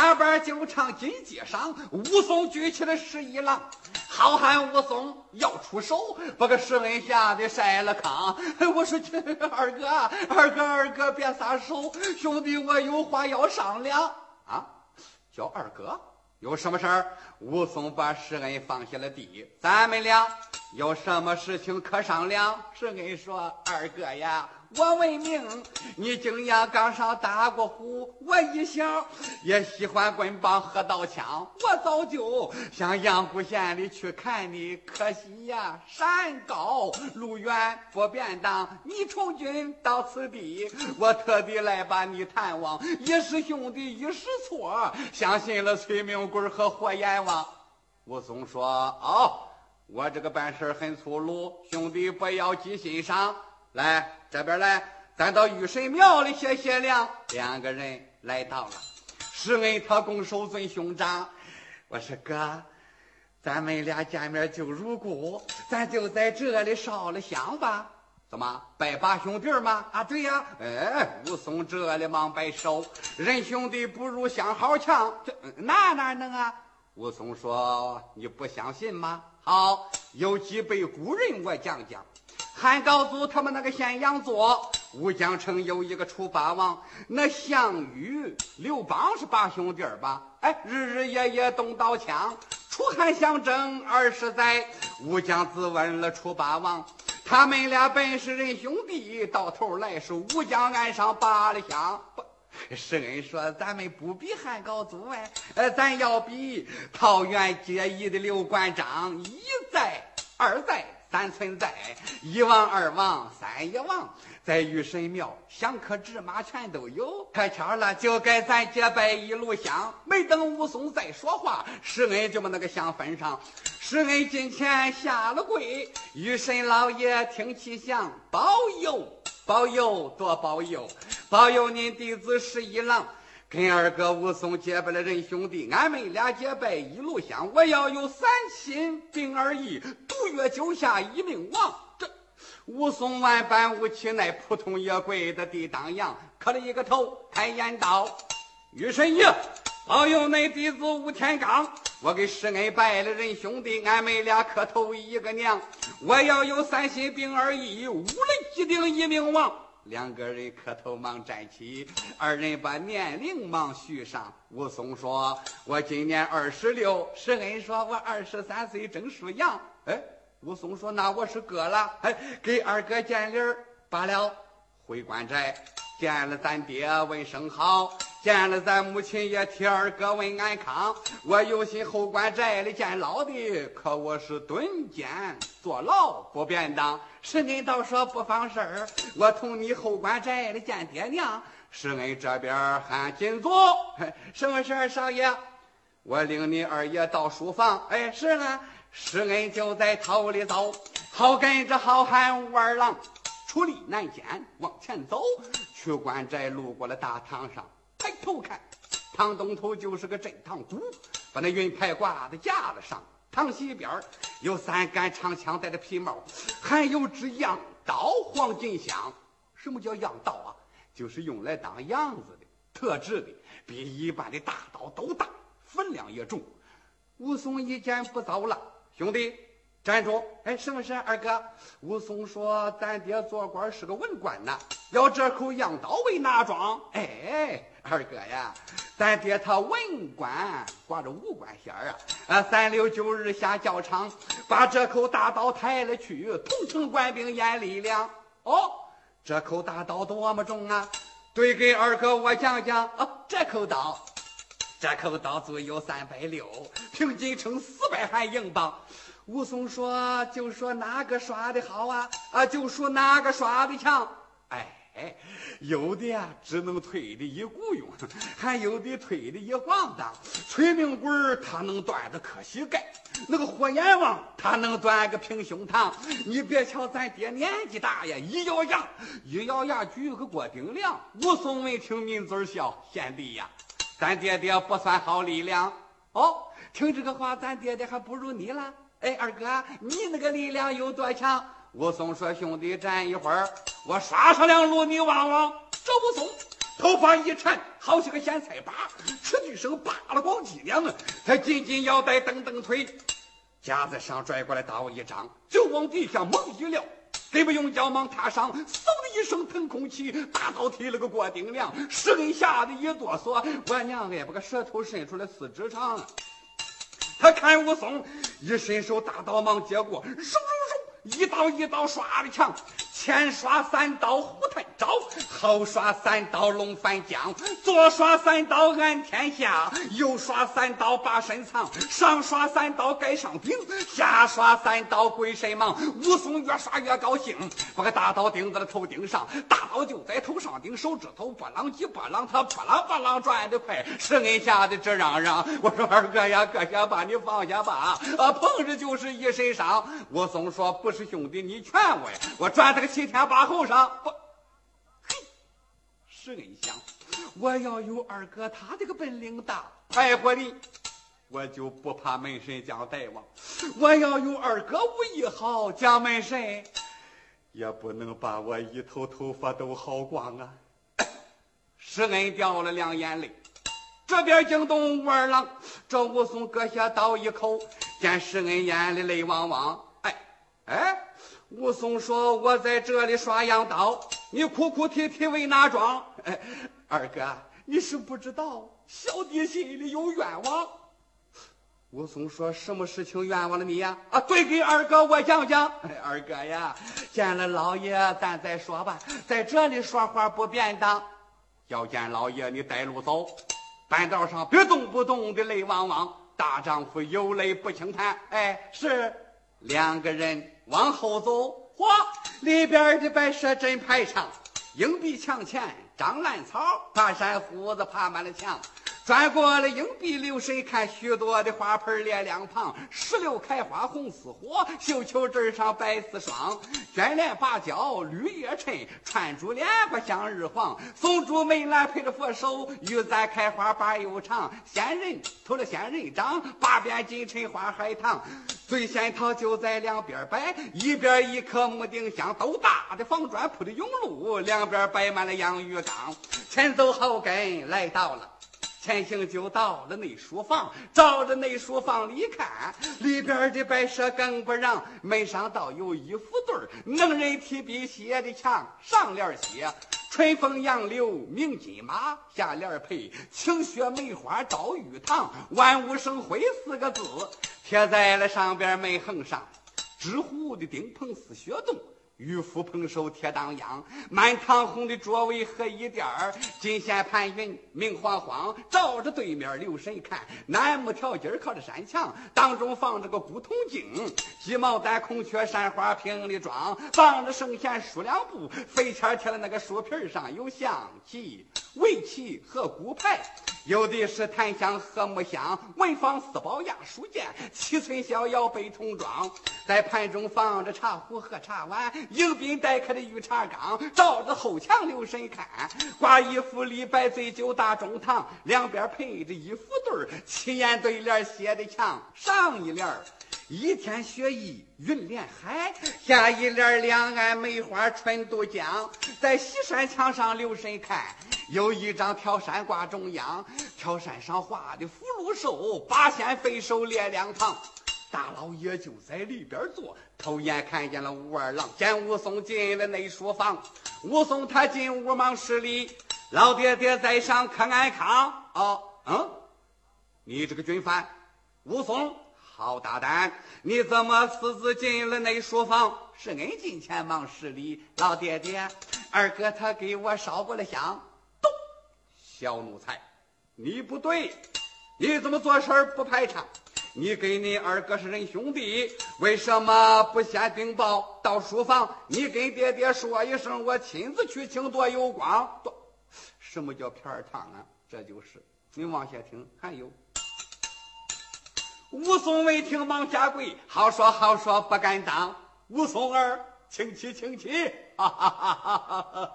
咱班就唱金鸡上，武松举起了十一郎，好汉武松要出手，把个施恩吓得晒了炕。我说去，二哥，二哥，二哥，别撒手，兄弟，我有话要商量啊！叫二哥，有什么事儿？武松把施恩放下了地，咱们俩有什么事情可商量？施恩说：“二哥呀。”我问名，你经验刚上打过虎，我一想也喜欢棍棒和刀枪，我早就向阳谷县里去看你，可惜呀，山高路远不便当。你从军到此地，我特地来把你探望，一时兄弟，一时错，相信了崔明贵和火阎王。武松说：“哦，我这个办事很粗鲁，兄弟不要记心上。”来这边来，咱到玉神庙里歇歇凉。两个人来到了，施恩他拱手尊兄长。我说哥，咱们俩见面就如故，咱就在这里烧了香吧。怎么拜把兄弟吗？啊，对呀。哎，武松这里忙摆手，人兄弟不如相好强。这那哪能啊？武松说：“你不相信吗？好，有几辈古人我讲讲。”汉高祖他们那个咸阳做乌江城有一个楚霸王，那项羽、刘邦是八兄弟吧？哎，日日夜夜动刀枪，楚汉相争二十载。乌江自问了楚霸王，他们俩本是人兄弟，到头来是乌江岸上拔了香。施恩说：“咱们不比汉高祖哎，呃，咱要比桃园结义的刘关张，一在二在。”三存在，一王二王三一王，在玉神庙香客纸马全都有。开巧了，就该咱结拜一路香。没等武松再说话，施恩就把那个香焚上。施恩近前下了跪，玉神老爷听其响，保佑保佑多保佑，保佑您弟子十一郎。跟二哥武松结拜了人兄弟，俺们俩结拜一路香。我要有三心并二意，独月九下一命亡。这武松万般无气，乃扑通也跪在地当阳，磕了一个头，开言道：“玉神爷，保佑恁弟子武天罡。我给施恩拜了人兄弟，俺们俩磕头一个娘。我要有三心并二意，武雷一定一命亡。”两个人磕头忙站起，二人把年龄忙续上。武松说：“我今年二十六。”施恩说：“我二十三岁正属羊。”哎，武松说：“那我是哥了。”哎，给二哥见礼儿罢了。回官寨见了咱爹，问声好；见了咱母亲，也替二哥问安康。我有心后官寨里见老的，可我是蹲监坐牢不便当。施恩倒说不妨事儿，我同你后官寨里见爹娘。施恩这边喊进坐，什么事儿，少爷？我领你二爷到书房。哎，是啊，施恩就在头里走，好跟着好汉武二郎出力南间往前走，去官寨路过了大堂上，抬头看，堂东头就是个镇堂鼓，把那云牌挂在架子上。堂西边有三杆长枪，戴着皮帽，还有只羊刀，黄金香。什么叫羊刀啊？就是用来当样子的，特制的，比一般的大刀都大，分量也重。武松一见不糟了，兄弟站住！哎，什么事，二哥？武松说：“咱爹做官是个文官呐，要这口羊刀为哪桩？”哎。二哥呀，咱爹他文官挂着武官衔啊！啊，三六九日下教场，把这口大刀抬了去，同城官兵眼里亮。哦，这口大刀多么重啊！对，给二哥我讲讲。哦，这口刀，这口刀足有三百六，平均称四百汉英镑。武松说：“就说哪个耍的好啊？啊，就说哪个耍的强。”哎。有的呀，只能推的一雇佣，还有的推的一晃荡。崔明贵他能端个磕膝盖，那个火阎王他能端个平胸膛。你别瞧咱爹年纪大呀，一咬牙，一咬牙举个锅顶梁。武松闻听抿嘴笑，贤弟呀，咱爹爹不算好力量哦。听这个话，咱爹爹还不如你了。哎，二哥，你那个力量有多强？武松说：“兄弟，站一会儿，我刷上两路，你望望。”这武松头发一缠，好像个咸菜把，吃一声扒了光脊梁啊！他紧紧腰带，蹬蹬腿，夹子上拽过来打我一张，就往地下猛一撂，给不用脚忙踏上，嗖的一声腾空起，大刀提了个过顶梁，石恩吓得一哆嗦，我娘哎，把个舌头伸出来四指长。他看武松一伸手，大刀忙接过，嗖嗖嗖，一刀一刀刷的墙。前刷三刀虎探招，后刷三刀龙翻江，左刷三刀安天下，右刷三刀把身藏，上刷三刀盖上顶，下刷三刀鬼神忙。武松越刷越高兴，把个大刀顶在了头顶上，大刀就在头上顶，手指头拨浪几拨浪，他拨浪拨浪转的快，是恩吓得直嚷嚷。我说二哥呀，搁下吧，你放下吧，啊，碰着就是一身伤。武松说不是兄弟，你劝我呀，我转这个。七天八后上不，嘿，石恩想，我要有二哥他这个本领大，爱活的，我就不怕门神将大王；我要有二哥武艺好，将门神也不能把我一头头发都薅光啊！施恩掉了两眼泪。这边惊动武二郎，这武松割下刀一口，见施恩眼里泪汪汪，哎哎。武松说：“我在这里耍羊刀，你哭哭啼啼为哪桩？”哎，二哥，你是不知道，小弟心里有冤枉。武松说：“什么事情冤枉了你呀？”啊，对，给二哥我讲讲。二哥呀，见了老爷，咱再说吧，在这里说话不便当。要见老爷，你带路走，半道上别动不动的泪汪汪。大丈夫有泪不轻弹。哎，是两个人。往后走，嚯！里边的白蛇真排场，硬壁墙前长兰草，爬山虎子爬满了墙。转过了硬币，留神看许多的花盆列两旁，石榴开花红似火，绣球枝上白似霜。卷帘芭蕉绿叶衬，串珠帘不向日黄。松竹梅兰配着佛手，玉簪开花把又长。仙人偷了仙人掌，八边金衬花海棠。醉仙桃就在两边摆，一边一棵木丁香，都大的方砖铺的甬路，两边摆满了洋鱼缸。前走后跟来到了。前行就到了内书房，照着内书房里看，里边的摆设更不让。门上倒有一副对儿，能人提笔写的墙，上联写“春风杨柳鸣金马”，下联配“晴雪梅花照玉堂”，万物生辉四个字贴在了上边门横上。纸糊的顶棚似雪洞。玉斧捧手铁当阳，满堂红的桌位和一垫儿，金线盘云明晃晃，照着对面留神看，楠木条筋靠着山墙，当中放着个古铜镜，鸡毛掸孔雀山花瓶里装，放着圣贤书两部，飞签贴在那个书皮上有象棋、围棋和骨牌。有的是檀香和木香，文房四宝压书剑，七寸逍遥背铜装，在盘中放着茶壶和茶碗，迎宾待客的玉茶缸，照着后墙留神看，挂一幅李白醉酒大中堂，两边配着一副对儿，七言对联写的墙上一联儿。一天雪意云连海，下一联两岸梅花春渡江，在西山墙上留神看。有一张挑山挂中央，挑山上画的福禄寿，八仙飞手列两旁。大老爷就在里边坐，偷眼看见了武二郎，见武松进了内书房。武松他进屋忙施礼，老爹爹在上可安康？哦，嗯，你这个军犯，武松，好大胆！你怎么私自进了那书房？是恩进前忙施礼，老爹爹，二哥他给我烧过了香。咚小奴才，你不对，你怎么做事不排场？你跟你二哥是人兄弟，为什么不先禀报到书房？你跟爹爹说一声，我亲自去请多有光。多，什么叫片儿汤啊？这就是。你往下听，还有。武松闻听忙下跪，好说好说不敢当。武松儿，请起，请起。哈哈哈哈哈！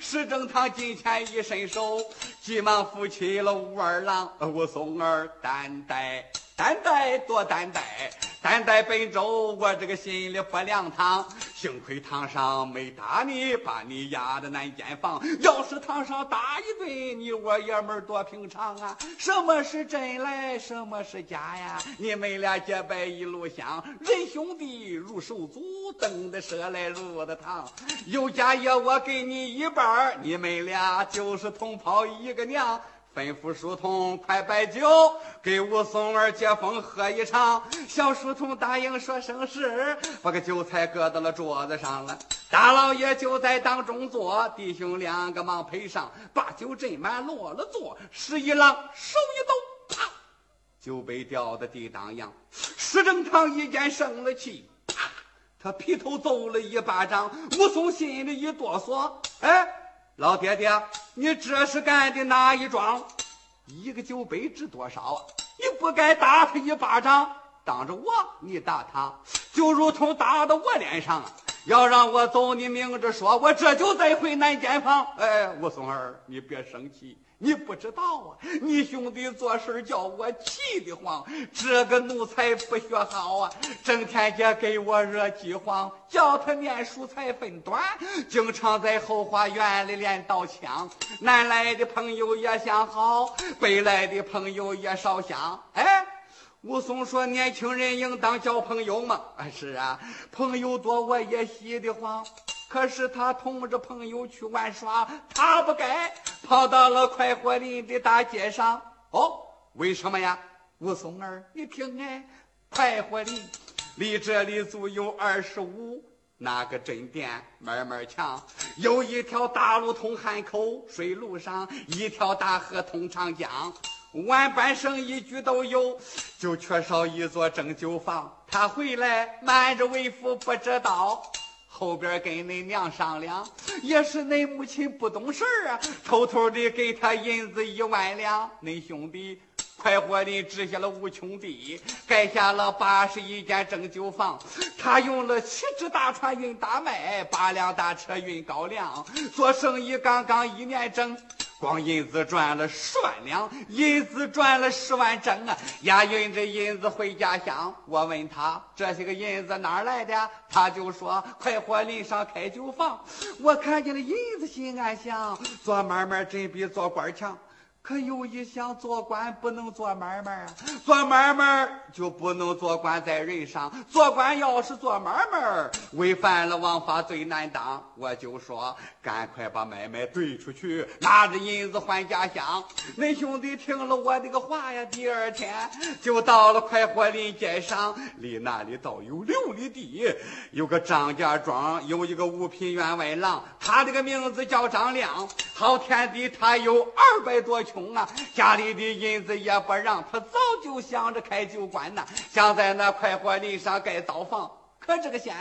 石正堂近前一伸手，急忙扶起了武二郎。武松儿担待，担待多担待，担待本周我这个心里不凉堂。幸亏堂上没打你，把你押到南监房。要是堂上打一顿，你我爷们多平常啊！什么是真来，什么是假呀？你们俩结拜一路香，人兄弟如手足，等的蛇来入的堂。有家业我给你一半，你们俩就是同袍一个娘。吩咐书童快摆酒，给武松儿接风喝一场。小书童答应说声是，把个酒菜搁到了桌子上了。大老爷就在当中坐，弟兄两个忙陪上，把酒斟满落了座。十一郎手一抖，啪，酒杯掉的地当阳。石正堂一见生了气，啪，他劈头揍了一巴掌。武松心里一哆嗦，哎。老爹爹，你这是干的哪一桩？一个酒杯值多少啊？你不该打他一巴掌，当着我你打他，就如同打到我脸上。要让我走，你明着说，我这就再回南监房。哎，武松儿，你别生气。你不知道啊，你兄弟做事叫我气得慌。这个奴才不学好啊，整天也给我惹饥荒，叫他念书才分短，经常在后花园里练刀枪。南来的朋友也相好，北来的朋友也少相。哎，武松说：“年轻人应当交朋友嘛。”啊，是啊，朋友多我也喜得慌。可是他同着朋友去玩耍，他不该跑到了快活林的大街上。哦，为什么呀？武松儿，你听哎，快活林离这里足有二十五，那个镇店慢慢墙，有一条大路通汉口，水路上一条大河通长江，万般生意局都有，就缺少一座蒸酒坊。他回来瞒着为父不知道。后边跟恁娘商量，也是恁母亲不懂事啊，偷偷的给他银子一万两。恁兄弟快活的置下了无穷地，盖下了八十一间蒸酒房。他用了七只大船运大麦，八辆大车运高粱，做生意刚刚一年整。光银子赚了十万两，银子赚了十万整啊！押运着银子回家乡。我问他这些个银子哪来的，他就说快活林上开酒坊。我看见了银子，心安详，做买卖真比做官强。可又一想，做官不能做买卖啊！做买卖就不能做官在人上。做官要是做买卖，违反了王法，最难当。我就说，赶快把买卖兑出去，拿着银子还家乡。恁兄弟听了我这个话呀，第二天就到了快活林街上，离那里倒有六里地，有个张家庄，有一个五品员外郎，他这个名字叫张亮。好天地，他有二百多啊，家里的银子也不让他，早就想着开酒馆呢，想在那快活林上盖灶房。可这个县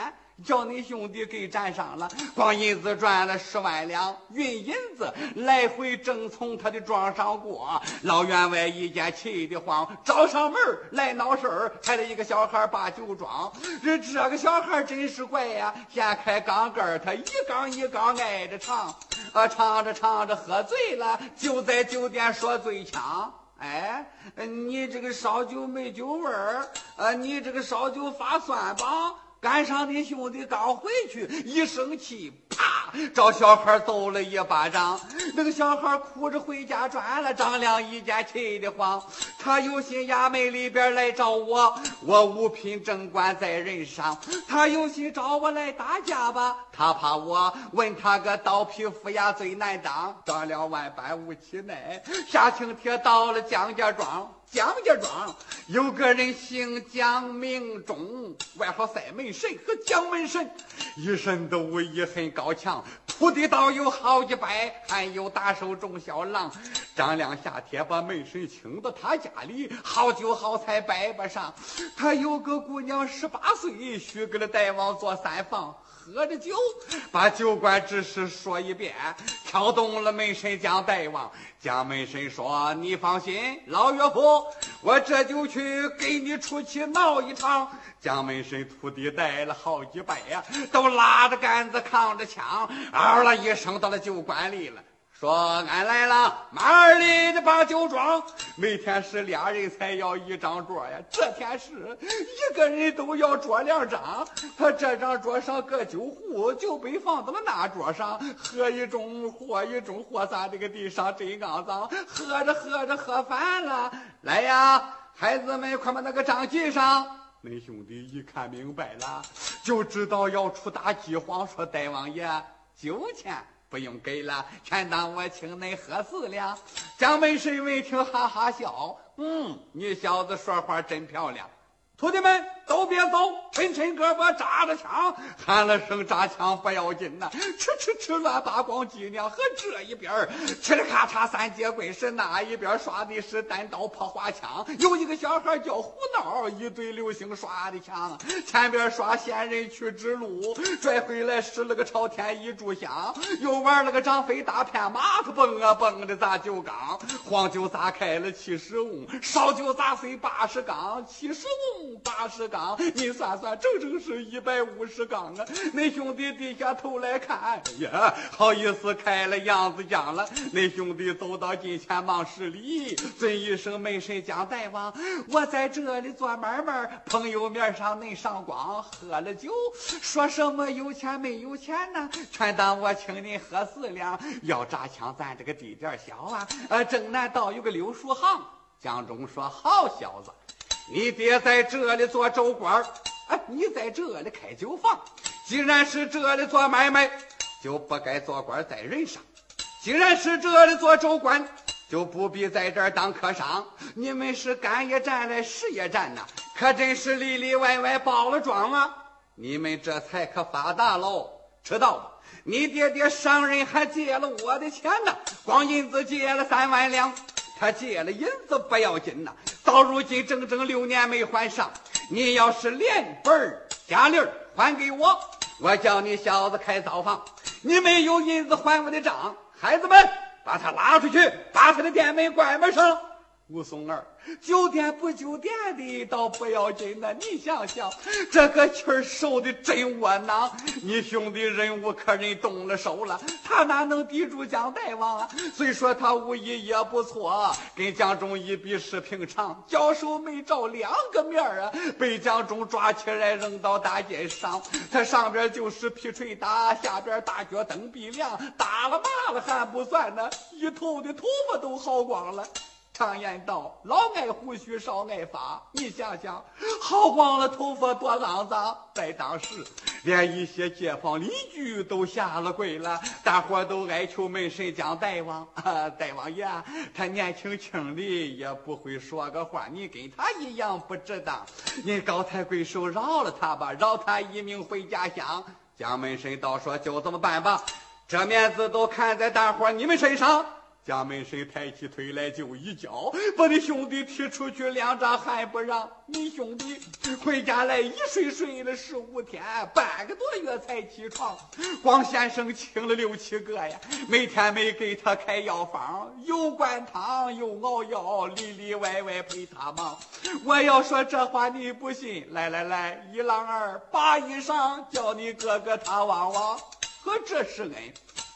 叫你兄弟给占上了，光银子赚了十万两，运银子来回正从他的庄上过。老员外一见气得慌，找上门来闹事儿，还得一个小孩把酒装。这这个小孩真是怪呀，掀开缸盖他一缸一缸挨着尝，啊，尝着尝着喝醉了，就在酒店说醉腔。哎，你这个烧酒没酒味儿，呃，你这个烧酒发酸吧？赶上你兄弟刚回去，一生气，啪，找小孩揍了一巴掌。那个小孩哭着回家转了。张良一见，气得慌，他有心衙门里边来找我，我五品正官在任上。他有心找我来打架吧，他怕我问他个刀皮斧牙最难当。张良万般无其奈，下请帖到了江家庄。江家庄有个人姓江，名忠，外号赛门神和蒋门神，一身。的武艺很高强，徒弟倒有好几百，还有大手中小郎。张亮下帖把门神请到他家里，好酒好菜摆不上。他有个姑娘十八岁，许给了大王做三房。喝着酒，把酒馆之事说一遍，挑动了门神将大王。将门神说：“你放心，老岳父，我这就去给你出去闹一场。”将门神徒弟带了好几百呀，都拉着杆子扛着枪，嗷了一声到了酒馆里了。说俺来了，马二里的把酒装。每天是俩人才要一张桌呀，这天是一个人都要桌两张。他这张桌上搁酒壶，酒杯放到了那桌上，喝一盅，喝一盅，喝在这个地上真肮脏。喝着喝着喝烦了，来呀，孩子们，快把那个账记上。恁兄弟一看明白了，就知道要出大饥荒。说大王爷，酒钱。不用给了，全当我请恁喝四两。蒋门神闻听，哈哈笑。嗯，你小子说话真漂亮。徒弟们都别走，抻抻胳膊，扎着枪，喊了声扎枪不要紧呐，吃吃吃乱八光脊梁和这一边儿，嘁哩咔嚓三节棍是那一边耍的是单刀破花枪，有一个小孩叫胡闹，一对流星耍的枪，前边耍仙人去指路，拽回来使了个朝天一炷香，又玩了个张飞大片马，可蹦啊蹦的砸酒缸，黄酒砸开了七十瓮，烧酒砸碎八十缸，七十瓮。八十缸，你算算，整整是一百五十缸啊！那兄弟低下头来看，呀，好意思开了样子讲了。那兄弟走到近前忙施礼，尊一声门神江大王，我在这里做买卖，朋友面上恁上光，喝了酒，说什么有钱没有钱呢？全当我请您喝四两。要扎枪，咱这个地点小啊，呃，正南道有个柳树行。江中说：“好小子。”你爹在这里做州官哎，你在这里开酒坊。既然是这里做买卖，就不该做官在人上；既然是这里做州官，就不必在这儿当客商。你们是干一站来实一站呐，可真是里里外外包了装啊！你们这才可发达喽，知道吧？你爹爹上任还借了我的钱呢，光银子借了三万两。他借了银子不要紧呐，到如今整整六年没还上。你要是连本加利还给我，我叫你小子开灶房。你没有银子还我的账，孩子们把他拉出去，把他的店门关门上。武松儿，酒店不酒店的倒不要紧呢。你想想，这个气儿受的真窝囊。你兄弟忍无可忍动了手了，他哪能抵住蒋大王啊？虽说他武艺也不错，跟蒋忠一比是平常，交手没着两个面啊，被蒋忠抓起来扔到大街上，他上边就是皮锤打，下边大脚蹬鼻梁，打了骂了还不算呢，一头的头发都薅光了。常言道：“老爱胡须少爱发。”你想想，薅光了头发多肮脏！在当时，连一些街坊邻居都下了跪了，大伙都哀求门神将大王啊，大王爷，他年轻轻的也不会说个话，你跟他一样不值当，您高抬贵手饶了他吧，饶他一命回家乡。蒋门神道说：“就这么办吧，这面子都看在大伙你们身上。”家门神抬起腿来就一脚，把你兄弟踢出去两丈，还不让你兄弟回家来一睡睡了十五天，半个多月才起床。光先生请了六七个呀，每天没给他开药方，又灌汤又熬药，里里外外陪他忙。我要说这话你不信，来来来，一郎儿把衣裳叫你哥哥他望望，可这是恩。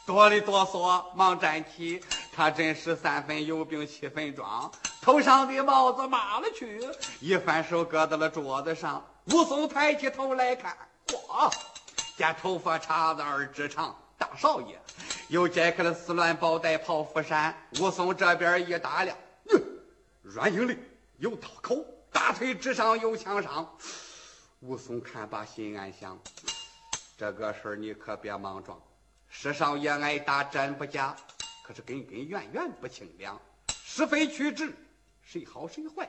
哆里哆嗦，忙站起。他真是三分有病七分装，头上的帽子抹了去，一反手搁到了桌子上。武松抬起头来看，嚯，见头发叉子二指长，大少爷又解开了丝乱宝带袍服衫。武松这边一打量，哟，软硬里有刀口，大腿之上有枪伤。武松看罢，心暗想：这个事儿你可别莽撞。石少爷挨打真不假，是根根源源不清凉，是非曲直，谁好谁坏，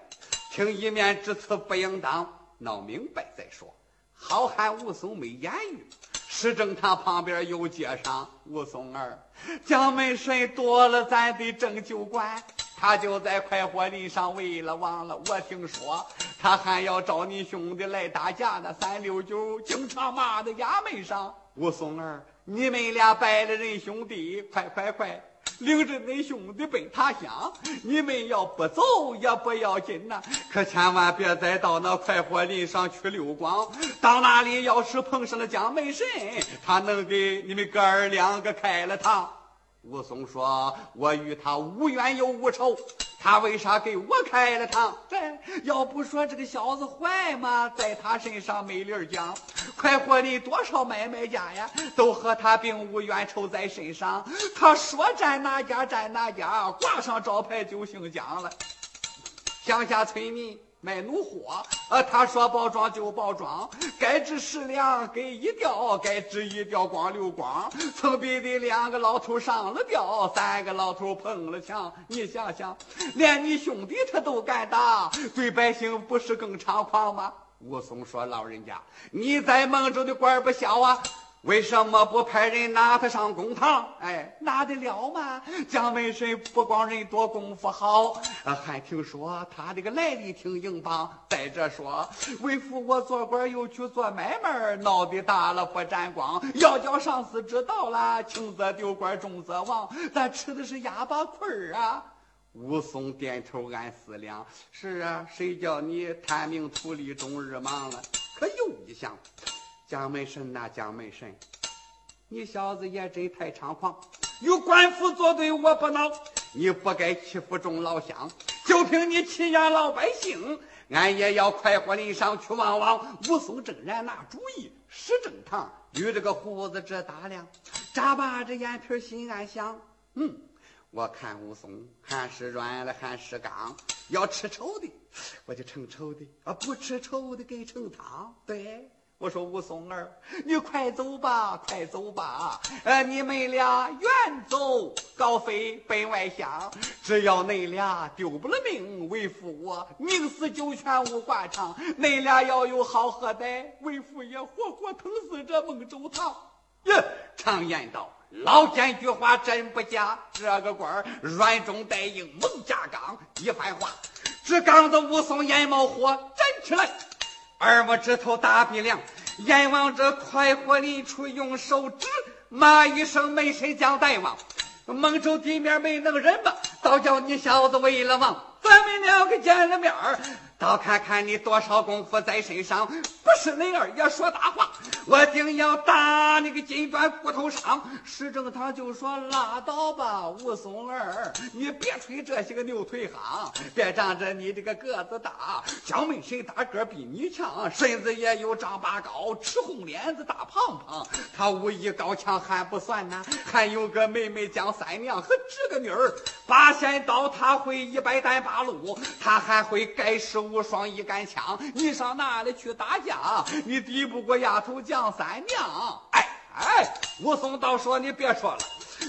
听一面之词不应当，闹明白再说。好汉武松没言语，石正堂旁边有街上武松儿，蒋门神夺了咱的正酒馆。他就在快活林上为了忘了，我听说他还要找你兄弟来打架呢。三六九经常骂在衙门上，武松儿，你们俩拜了人兄弟，快快快，领着恁兄弟奔他乡。你们要不走也不要紧呐，可千万别再到那快活林上去溜光。到那里要是碰上了蒋门神，他能给你们哥儿两个开了膛。武松说：“我与他无冤又无仇，他为啥给我开了膛？这要不说这个小子坏吗？在他身上没理儿讲。快活的多少买卖家呀，都和他并无冤仇在身上。他说占哪家占哪家，挂上招牌就姓蒋了。乡下村民。”卖怒火，呃，他说包装就包装，该值十两给一吊，该值一吊光溜光。村逼的两个老头上了吊，三个老头碰了墙。你想想，连你兄弟他都敢打，对百姓不是更猖狂吗？武松说：“老人家，你在蒙州的官不小啊。”为什么不派人拿他上公堂？哎，拿得了吗？蒋门神不光人多，功夫好，还听说他这个来历挺硬邦。再者说，为父我做官又去做买卖，闹得大了不沾光。要叫上司知道了，轻则丢官，重则亡，咱吃的是哑巴亏儿啊！武松点头暗思量：是啊，谁叫你贪名图利，终日忙了？可又一想。蒋门神呐，蒋门神，你小子也真太猖狂！与官府作对，我不恼。你不该欺负众老乡，就凭你欺压老百姓，俺也要快活林上去望望。武松正然拿主意，石正堂与这个胡子直打量，眨巴着眼皮心暗想：嗯，我看武松还是软了，还是刚。要吃丑的，我就盛丑的；啊，不吃丑的，给盛汤。对。我说武松儿，你快走吧，快走吧！呃，你们俩远走高飞奔外乡，只要恁俩丢不了命，为父我宁死九泉无挂长。恁俩要有好货代，为父也活活疼死这孟州堂。呀，常言道，老奸巨猾真不假。这个官儿软中带硬，猛加刚。一番话，只刚子武松眼冒火，站起来。二目指头大鼻梁，眼望着快活林处，用手指骂一声：“没谁叫大王，蒙州地面没能人吧？倒叫你小子为了王，咱们两个见了面儿。”倒看看你多少功夫在身上，不是恁二爷说大话，我定要打你个筋断骨头伤。石正堂就说：“拉倒吧，武松儿，你别吹这些个牛腿行，别仗着你这个个子大，蒋门神大个比你强，身子也有丈八高，吃红脸子大胖胖。他武艺高强还不算呢，还有个妹妹蒋三娘和这个女儿八仙刀，他会一百单八路，他还会盖世无双一杆枪，你上哪里去打架？你敌不过丫头蒋三娘。哎哎，武松道说你别说了，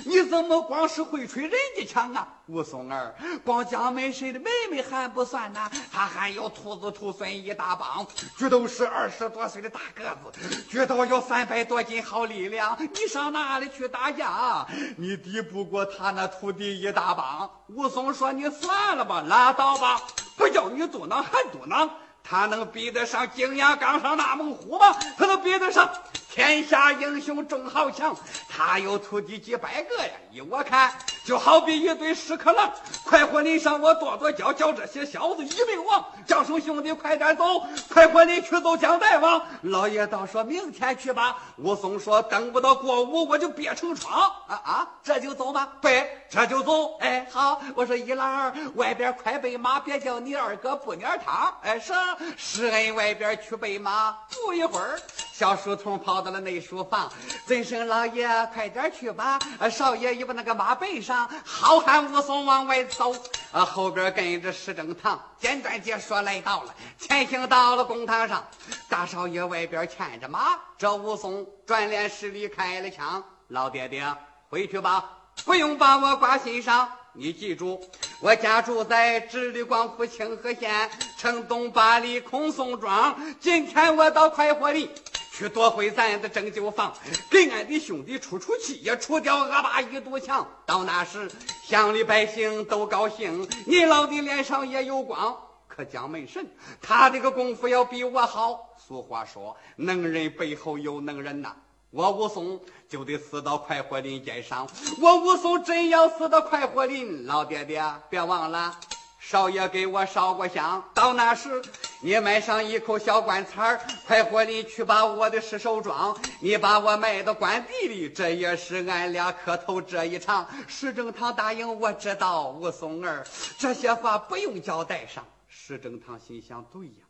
你怎么光是会吹人家枪啊？武松儿，光蒋门神的妹妹还不算呢，他还有徒子徒孙一大帮，俱都是二十多岁的大个子，俱都有三百多斤好力量。你上哪里去打架？你敌不过他那徒弟一大帮。武松说：“你算了吧，拉倒吧。”不叫你嘟囔还嘟囔，他能比得上景阳冈上那猛虎吗？他能比得上天下英雄众豪强？他有徒弟几百个呀！依我看，就好比一堆屎壳郎。快活林上我跺跺脚，叫这些小子一命亡。叫声兄弟，快点走！快活林去走江大王。老爷倒说明天去吧。武松说等不到过午，我就憋成疮。啊啊，这就走吗？对，这就走。哎，好。我说一郎，外边快备马，别叫你二哥不撵汤。哎，是施恩，外边去备马。不一会儿，小书童跑到了内书房，尊声老爷，快点去吧。少爷已把那个马背上，好汉武松往外走。啊，后边跟着石正堂。简短解说来到了，前行到了公堂上，大少爷外边牵着马，这武松转脸施礼开了枪。老爹爹，回去吧，不用把我挂心上。你记住，我家住在直隶广府清河县城东八里孔宋庄。今天我到快活里。去夺回咱的拯救房，给俺的兄弟出出气，也除掉恶霸一堵墙。到那时，乡里百姓都高兴，你老的脸上也有光。可蒋门神，他这个功夫要比我好。俗话说，能人背后有能人呐。我武松就得死到快活林街上。我武松真要死到快活林，老爹爹别忘了。少爷给我烧过香，到那时你买上一口小棺材快活的去把我的尸首装。你把我埋到棺地里，这也是俺俩磕头这一场。石正堂答应，我知道。武松儿，这些话不用交代上。石正堂心想：对呀，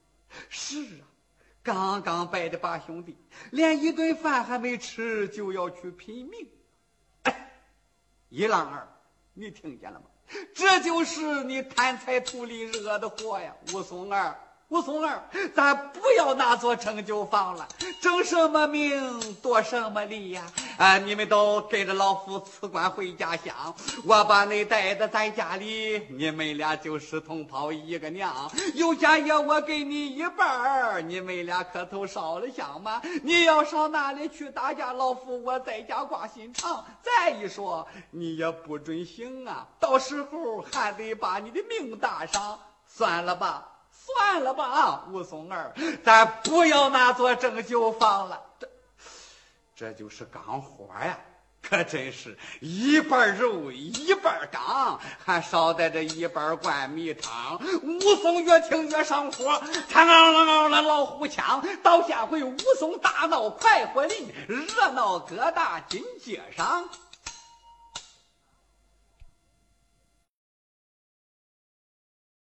是啊，刚刚拜的八兄弟，连一顿饭还没吃，就要去拼命。哎，一郎儿，你听见了吗？这就是你贪财图利惹的祸呀，武松儿。武松儿，咱不要那座成就房了，争什么名夺什么利呀！啊，你们都跟着老夫辞官回家乡，我把你带到咱家里，你们俩就是同胞一个娘。有家业我给你一半儿，你们俩磕头烧了香吗？你要上哪里去打架？老夫我在家挂心肠。再一说，你也不准行啊，到时候还得把你的命搭上。算了吧。算了吧啊，武松儿，咱不要那座正酒坊了。这，这就是钢活呀，可真是一半肉一半钢，还捎带着一半灌米汤。武松越听越上火，嘡啷啷啷老虎枪。到下回武松大闹快活林，热闹各大金街上。